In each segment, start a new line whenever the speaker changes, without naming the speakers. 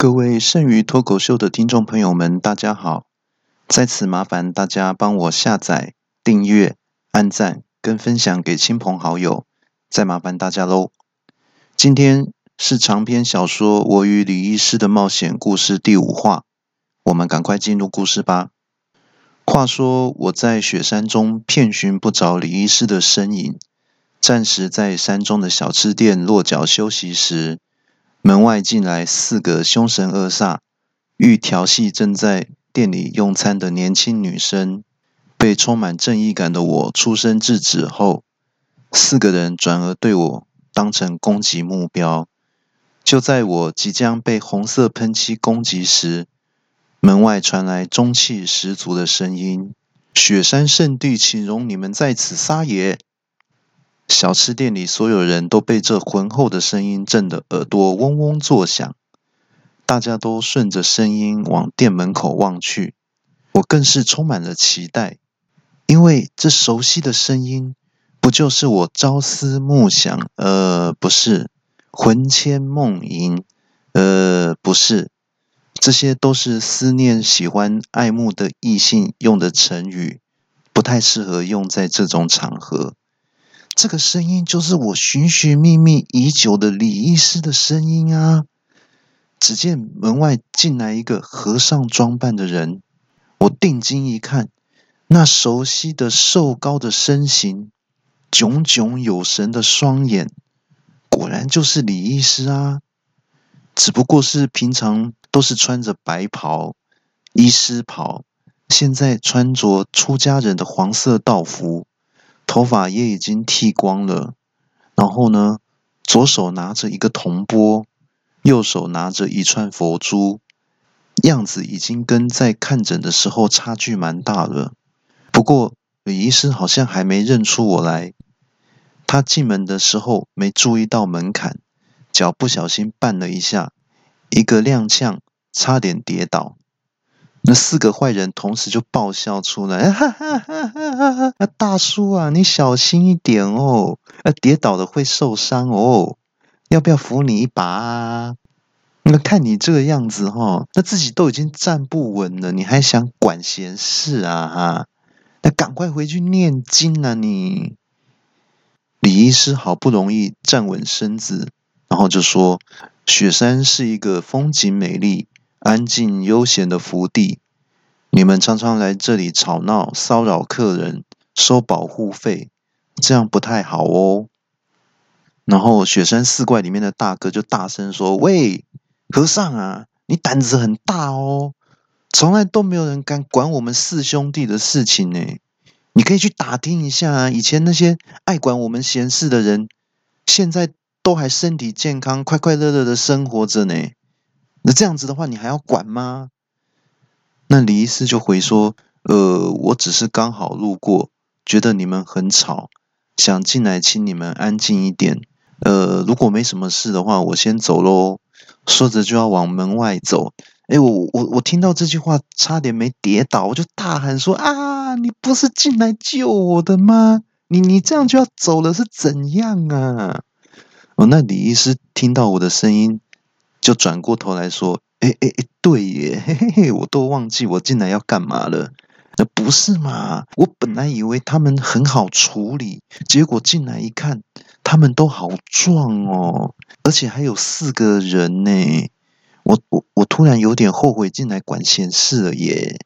各位剩余脱口秀的听众朋友们，大家好！在此麻烦大家帮我下载、订阅、按赞跟分享给亲朋好友，再麻烦大家喽。今天是长篇小说《我与李医师的冒险故事》第五话，我们赶快进入故事吧。话说我在雪山中遍寻不着李医师的身影，暂时在山中的小吃店落脚休息时。门外进来四个凶神恶煞、欲调戏正在店里用餐的年轻女生，被充满正义感的我出声制止后，四个人转而对我当成攻击目标。就在我即将被红色喷漆攻击时，门外传来中气十足的声音：“雪山圣地，请容你们在此撒野。”小吃店里，所有人都被这浑厚的声音震得耳朵嗡嗡作响。大家都顺着声音往店门口望去，我更是充满了期待，因为这熟悉的声音，不就是我朝思暮想？呃，不是，魂牵梦萦？呃，不是，这些都是思念、喜欢、爱慕的异性用的成语，不太适合用在这种场合。这个声音就是我寻寻觅觅已久的李医师的声音啊！只见门外进来一个和尚装扮的人，我定睛一看，那熟悉的瘦高的身形，炯炯有神的双眼，果然就是李医师啊！只不过是平常都是穿着白袍、医师袍，现在穿着出家人的黄色道服。头发也已经剃光了，然后呢，左手拿着一个铜钵，右手拿着一串佛珠，样子已经跟在看诊的时候差距蛮大了。不过李医师好像还没认出我来，他进门的时候没注意到门槛，脚不小心绊了一下，一个踉跄，差点跌倒。那四个坏人同时就爆笑出来，哈哈哈哈哈！那大叔啊，你小心一点哦，那跌倒了会受伤哦，要不要扶你一把啊？那看你这个样子哈，那自己都已经站不稳了，你还想管闲事啊？哈，那赶快回去念经啊！你李医师好不容易站稳身子，然后就说：“雪山是一个风景美丽。”安静悠闲的福地，你们常常来这里吵闹、骚扰客人、收保护费，这样不太好哦。然后雪山四怪里面的大哥就大声说：“喂，和尚啊，你胆子很大哦，从来都没有人敢管我们四兄弟的事情呢。你可以去打听一下啊，以前那些爱管我们闲事的人，现在都还身体健康、快快乐乐的生活着呢。”那这样子的话，你还要管吗？那李医师就回说：“呃，我只是刚好路过，觉得你们很吵，想进来请你们安静一点。呃，如果没什么事的话，我先走喽。”说着就要往门外走。哎，我我我听到这句话，差点没跌倒，我就大喊说：“啊，你不是进来救我的吗？你你这样就要走了，是怎样啊？”哦，那李医师听到我的声音。就转过头来说：“哎哎哎，对耶，嘿嘿嘿，我都忘记我进来要干嘛了。那不是嘛？我本来以为他们很好处理，结果进来一看，他们都好壮哦，而且还有四个人呢。我我我突然有点后悔进来管闲事了耶。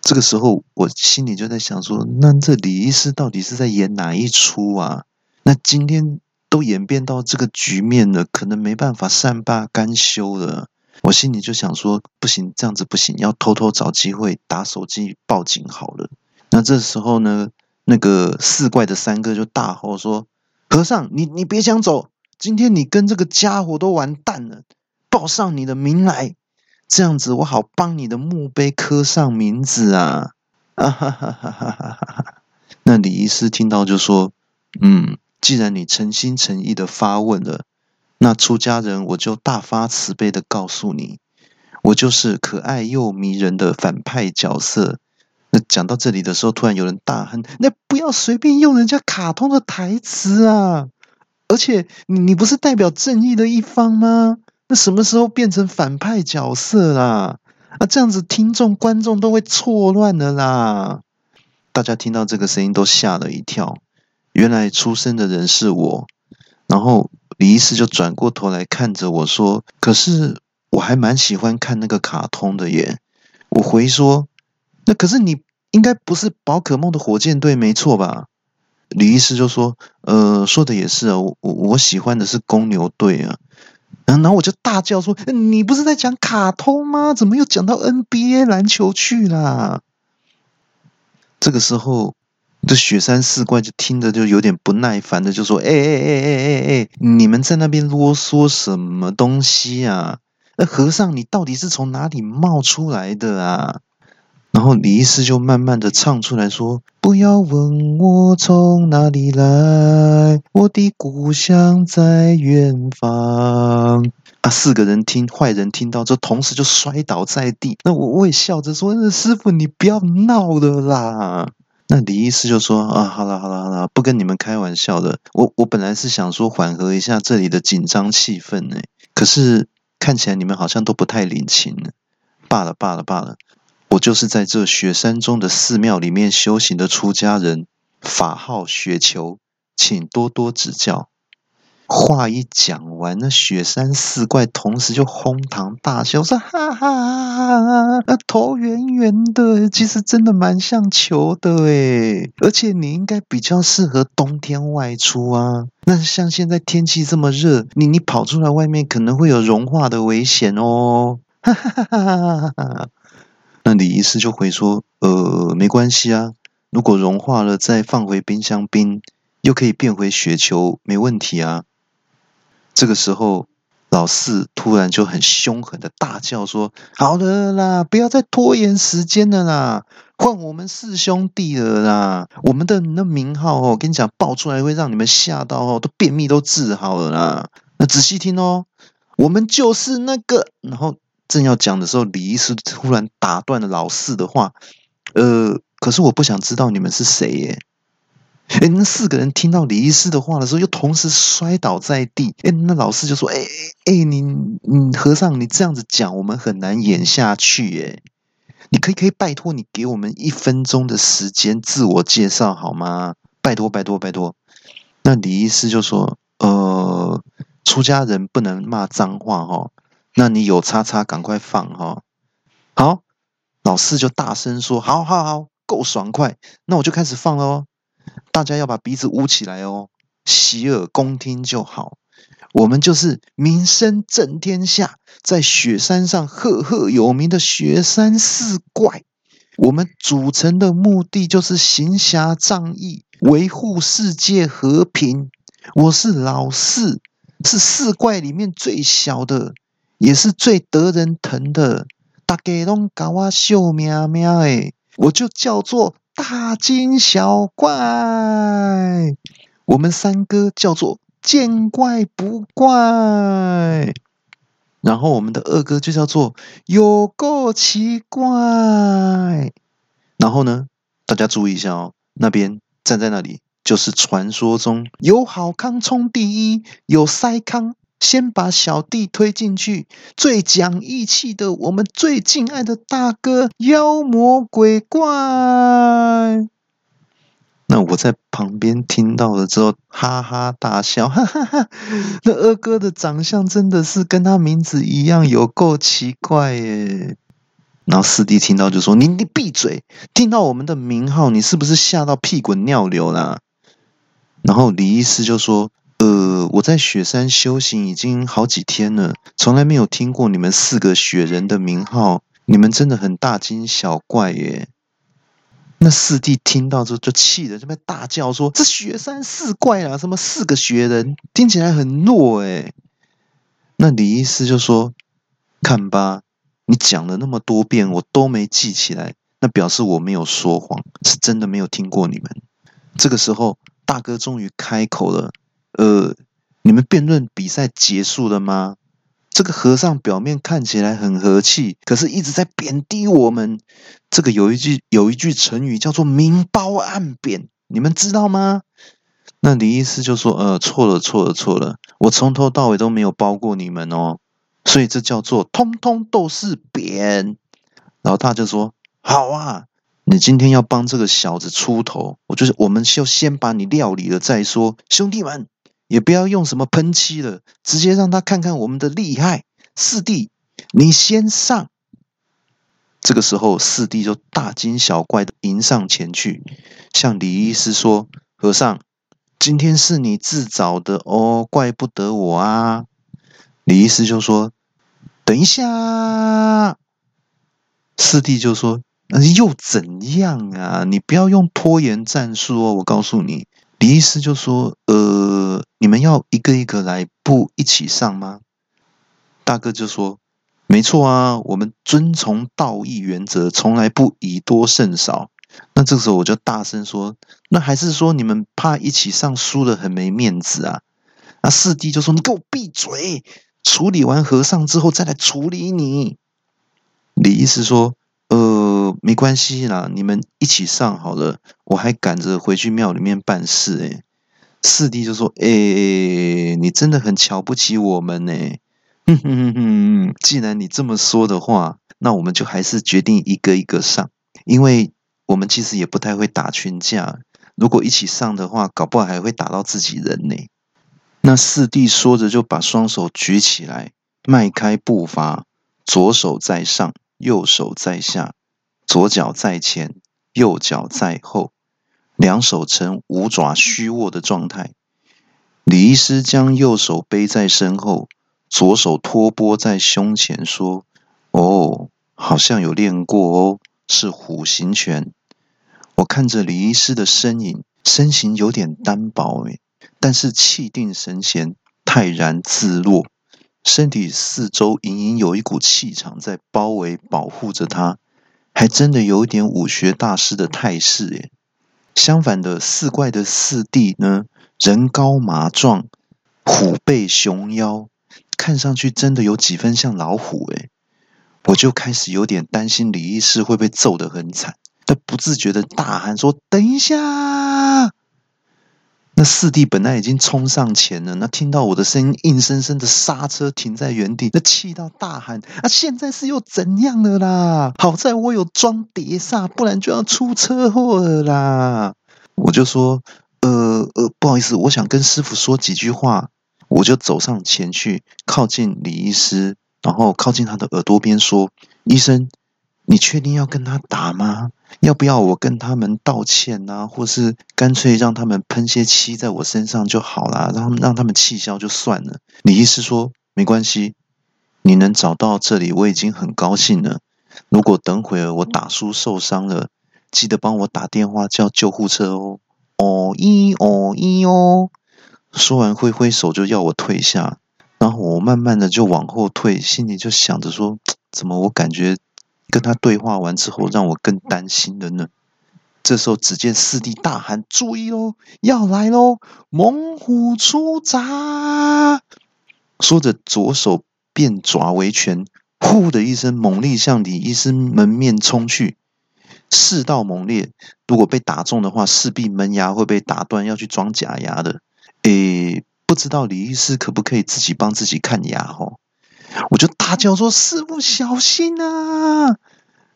这个时候，我心里就在想说：那这李医师到底是在演哪一出啊？那今天？”都演变到这个局面了，可能没办法善罢甘休了。我心里就想说，不行，这样子不行，要偷偷找机会打手机报警好了。那这时候呢，那个四怪的三哥就大吼说：“和尚，你你别想走，今天你跟这个家伙都完蛋了，报上你的名来，这样子我好帮你的墓碑刻上名字啊！” 啊哈哈哈哈哈哈！那李医师听到就说：“嗯。”既然你诚心诚意的发问了，那出家人我就大发慈悲的告诉你，我就是可爱又迷人的反派角色。那讲到这里的时候，突然有人大喊：“那不要随便用人家卡通的台词啊！而且你你不是代表正义的一方吗？那什么时候变成反派角色啦？啊，这样子听众观众都会错乱的啦！大家听到这个声音都吓了一跳，原来出生的人是我。然后李医师就转过头来看着我说：“可是我还蛮喜欢看那个卡通的耶。”我回说：“那可是你应该不是宝可梦的火箭队没错吧？”李医师就说：“呃，说的也是啊，我我我喜欢的是公牛队啊。”然后我就大叫说：“你不是在讲卡通吗？怎么又讲到 NBA 篮球去啦？”这个时候，这雪山四怪就听着就有点不耐烦的就说：“哎哎哎哎哎哎，你们在那边啰嗦什么东西啊？那和尚，你到底是从哪里冒出来的啊？”然后李医师就慢慢的唱出来说：“不要问我从哪里来，我的故乡在远方。”啊，四个人听坏人听到之后，同时就摔倒在地。那我我也笑着说：“那师傅，你不要闹了啦。”那李医师就说：“啊，好了好了好了，不跟你们开玩笑的。我我本来是想说缓和一下这里的紧张气氛呢，可是看起来你们好像都不太领情呢。罢了罢了罢了。”我就是在这雪山中的寺庙里面修行的出家人，法号雪球，请多多指教。话一讲完，那雪山四怪同时就哄堂大笑，说：“哈哈，那头圆圆的，其实真的蛮像球的诶而且你应该比较适合冬天外出啊。那像现在天气这么热，你你跑出来外面可能会有融化的危险哦。”哈哈哈哈哈。那李医师就回说：“呃，没关系啊，如果融化了再放回冰箱冰，又可以变回雪球，没问题啊。”这个时候，老四突然就很凶狠的大叫说：“好了啦，不要再拖延时间了啦，换我们四兄弟了啦！我们的那名号哦，跟你讲，爆出来会让你们吓到哦，都便秘都治好了啦。那仔细听哦，我们就是那个，然后。”正要讲的时候，李医师突然打断了老四的话。呃，可是我不想知道你们是谁耶。哎，那四个人听到李医师的话的时候，又同时摔倒在地。哎，那老师就说：“哎哎哎，你你和尚，你这样子讲，我们很难演下去耶。你可以可以拜托你给我们一分钟的时间自我介绍好吗？拜托拜托拜托。”那李医师就说：“呃，出家人不能骂脏话哈。”那你有叉叉，赶快放哈！好，老四就大声说：“好好好，够爽快！”那我就开始放喽。大家要把鼻子捂起来哦，洗耳恭听就好。我们就是名声震天下，在雪山上赫赫有名的雪山四怪。我们组成的目的就是行侠仗义，维护世界和平。我是老四，是四怪里面最小的。也是最得人疼的，大家拢搞我笑喵喵诶，我就叫做大惊小怪。我们三哥叫做见怪不怪，然后我们的二哥就叫做有够奇怪。然后呢，大家注意一下哦，那边站在那里就是传说中有好康冲第一，有塞康。先把小弟推进去，最讲义气的，我们最敬爱的大哥，妖魔鬼怪。那我在旁边听到了之后，哈哈大笑，哈哈哈。那二哥的长相真的是跟他名字一样，有够奇怪耶。然后四弟听到就说：“你你闭嘴！听到我们的名号，你是不是吓到屁滚尿流啦？”然后李医师就说。呃，我在雪山修行已经好几天了，从来没有听过你们四个雪人的名号，你们真的很大惊小怪耶！那四弟听到之后就气得这边大叫说：“这雪山四怪啊，什么四个雪人，听起来很弱诶。那李医师就说：“看吧，你讲了那么多遍，我都没记起来，那表示我没有说谎，是真的没有听过你们。”这个时候，大哥终于开口了。呃，你们辩论比赛结束了吗？这个和尚表面看起来很和气，可是一直在贬低我们。这个有一句有一句成语叫做“明褒暗贬”，你们知道吗？那李医师就说：“呃，错了，错了，错了，我从头到尾都没有包过你们哦。所以这叫做通通都是扁。老大就说：“好啊，你今天要帮这个小子出头，我就是我们就先把你料理了再说。兄弟们，也不要用什么喷漆了，直接让他看看我们的厉害。四弟，你先上。”这个时候，四弟就大惊小怪的迎上前去，向李医师说：“和尚，今天是你自找的哦，怪不得我啊。”李医师就说：“等一下。”四弟就说：“那又怎样啊？你不要用拖延战术哦！我告诉你。”李医师就说：“呃，你们要一个一个来，不一起上吗？”大哥就说。没错啊，我们遵从道义原则，从来不以多胜少。那这时候我就大声说：“那还是说你们怕一起上输了很没面子啊？”那四弟就说：“你给我闭嘴！处理完和尚之后再来处理你。”李医师说：“呃，没关系啦，你们一起上好了，我还赶着回去庙里面办事。”诶四弟就说：“诶，你真的很瞧不起我们呢。”哼哼哼哼，既然你这么说的话，那我们就还是决定一个一个上，因为我们其实也不太会打群架，如果一起上的话，搞不好还会打到自己人呢。那四弟说着，就把双手举起来，迈开步伐，左手在上，右手在下，左脚在前，右脚在后，两手呈五爪虚握的状态。李医师将右手背在身后。左手托钵在胸前，说：“哦，好像有练过哦，是虎形拳。”我看着李医师的身影，身形有点单薄诶，但是气定神闲，泰然自若，身体四周隐隐有一股气场在包围保护着他，还真的有点武学大师的态势耶。相反的，四怪的四弟呢，人高马壮，虎背熊腰。看上去真的有几分像老虎诶，我就开始有点担心李医师会被揍得很惨，他不自觉的大喊说：“等一下！”那四弟本来已经冲上前了，那听到我的声音，硬生生的刹车停在原地，那气到大喊：“啊，现在是又怎样了啦？好在我有装碟刹，不然就要出车祸了啦！”我就说：“呃呃，不好意思，我想跟师傅说几句话。”我就走上前去，靠近李医师，然后靠近他的耳朵边说：“医生，你确定要跟他打吗？要不要我跟他们道歉啊？或是干脆让他们喷些漆在我身上就好了，让他们让他们气消就算了。”李医师说：“没关系，你能找到这里，我已经很高兴了。如果等会儿我打叔受伤了，记得帮我打电话叫救护车哦。”哦一哦一哦。说完，挥挥手就要我退下，然后我慢慢的就往后退，心里就想着说：怎么我感觉跟他对话完之后，让我更担心了呢？这时候，只见四弟大喊：“注意哦，要来喽！猛虎出闸！”说着，左手变爪为拳，呼的一声，猛力向李医师门面冲去。势道猛烈，如果被打中的话，势必门牙会被打断，要去装假牙的。诶，不知道李医师可不可以自己帮自己看牙？哦？我就大叫说：“师傅小心啊！”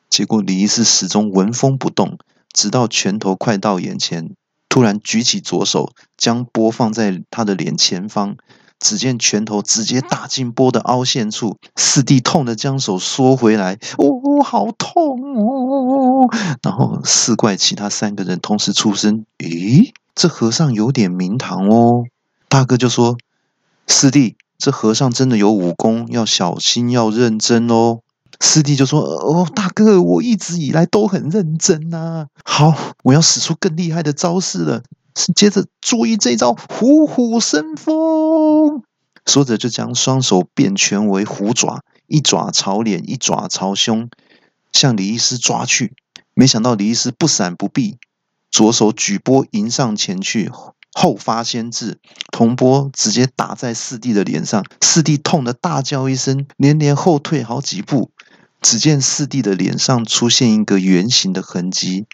结果李医师始终纹风不动，直到拳头快到眼前，突然举起左手，将波放在他的脸前方。只见拳头直接打进波的凹陷处，四弟痛的将手缩回来，哦，好痛哦！然后四怪其他三个人同时出声：“咦？”这和尚有点名堂哦，大哥就说：“师弟，这和尚真的有武功，要小心，要认真哦。”师弟就说：“哦，大哥，我一直以来都很认真呐。好，我要使出更厉害的招式了。接着注意这招虎虎生风。”说着就将双手变拳为虎爪，一爪朝脸，一爪朝胸，向李医师抓去。没想到李医师不闪不避。左手举波迎上前去，后发先至，铜波直接打在四弟的脸上，四弟痛得大叫一声，连连后退好几步。只见四弟的脸上出现一个圆形的痕迹，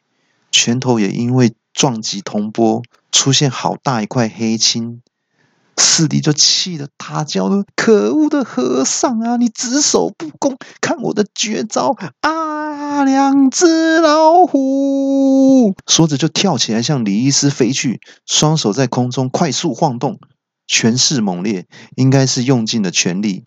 拳头也因为撞击铜波出现好大一块黑青。四弟就气得大叫了：“可恶的和尚啊！你只守不攻，看我的绝招啊！两只老虎！”说着就跳起来向李医师飞去，双手在空中快速晃动，拳势猛烈，应该是用尽了全力。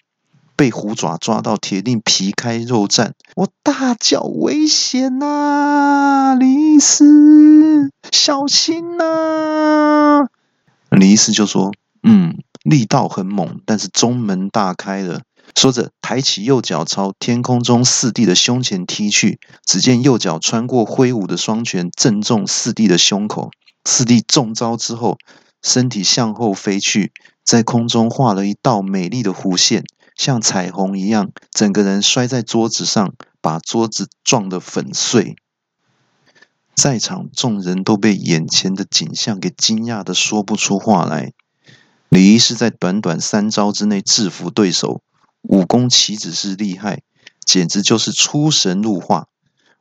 被虎爪抓到，铁定皮开肉绽。我大叫：“危险呐，李医师，小心呐！”李医师就说。嗯，力道很猛，但是中门大开了。说着，抬起右脚朝天空中四弟的胸前踢去。只见右脚穿过挥舞的双拳，正中四弟的胸口。四弟中招之后，身体向后飞去，在空中画了一道美丽的弧线，像彩虹一样，整个人摔在桌子上，把桌子撞得粉碎。在场众人都被眼前的景象给惊讶的说不出话来。李医师在短短三招之内制服对手，武功岂止是厉害，简直就是出神入化。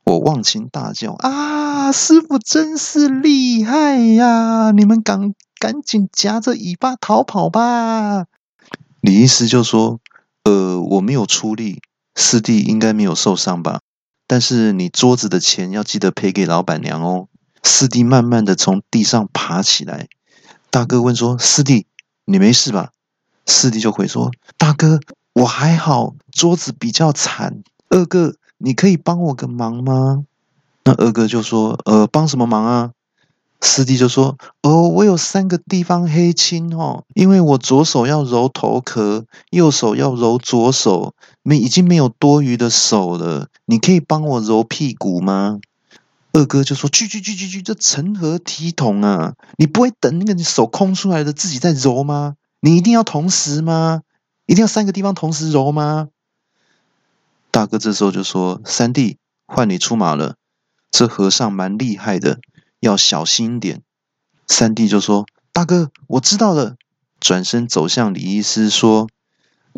我忘情大叫：“啊，师傅真是厉害呀！你们赶赶紧夹着尾巴逃跑吧！”李医师就说：“呃，我没有出力，师弟应该没有受伤吧？但是你桌子的钱要记得赔给老板娘哦。”师弟慢慢的从地上爬起来，大哥问说：“师弟。”你没事吧？四弟就回说：“大哥，我还好，桌子比较惨。二哥，你可以帮我个忙吗？”那二哥就说：“呃，帮什么忙啊？”四弟就说：“哦，我有三个地方黑青哦，因为我左手要揉头壳，右手要揉左手，没已经没有多余的手了。你可以帮我揉屁股吗？”二哥就说：“去去去去去，这成何体统啊！你不会等那个你手空出来的自己在揉吗？你一定要同时吗？一定要三个地方同时揉吗？”大哥这时候就说：“三弟，换你出马了。这和尚蛮厉害的，要小心点。”三弟就说：“大哥，我知道了。”转身走向李医师说：“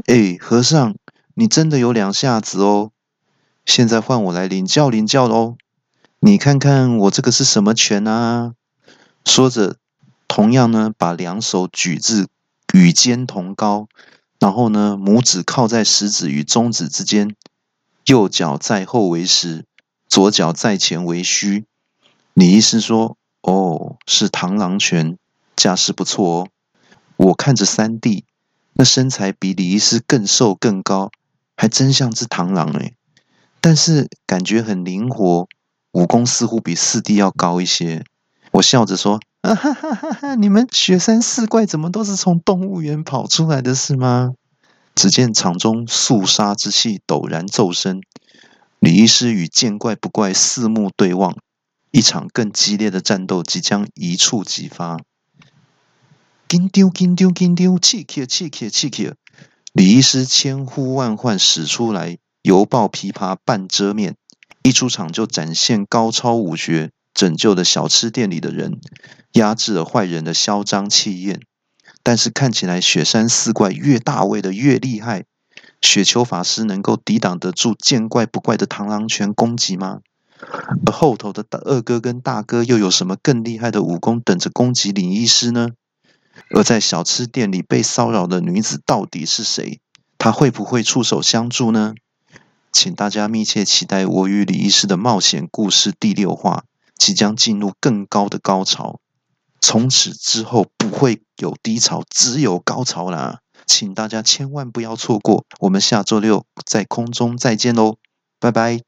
哎，和尚，你真的有两下子哦。现在换我来领教领教喽。”你看看我这个是什么拳啊？说着，同样呢，把两手举至与肩同高，然后呢，拇指靠在食指与中指之间，右脚在后为实，左脚在前为虚。李医师说：“哦，是螳螂拳，架势不错哦。”我看着三弟，那身材比李医师更瘦更高，还真像只螳螂哎，但是感觉很灵活。武功似乎比四弟要高一些，我笑着说：“哈哈哈哈！你们雪山四怪怎么都是从动物园跑出来的，是吗？”只见场中肃杀之气陡然骤升，李医师与见怪不怪四目对望，一场更激烈的战斗即将一触即发。紧丢紧丢紧丢，气气气气气气！李医师千呼万唤使出来，犹抱琵琶半遮面。一出场就展现高超武学，拯救了小吃店里的人，压制了坏人的嚣张气焰。但是看起来雪山四怪越大位的越厉害，雪球法师能够抵挡得住见怪不怪的螳螂拳攻击吗？而后头的二哥跟大哥又有什么更厉害的武功等着攻击李医师呢？而在小吃店里被骚扰的女子到底是谁？她会不会出手相助呢？请大家密切期待我与李医师的冒险故事第六话，即将进入更高的高潮。从此之后不会有低潮，只有高潮啦！请大家千万不要错过。我们下周六在空中再见喽，拜拜。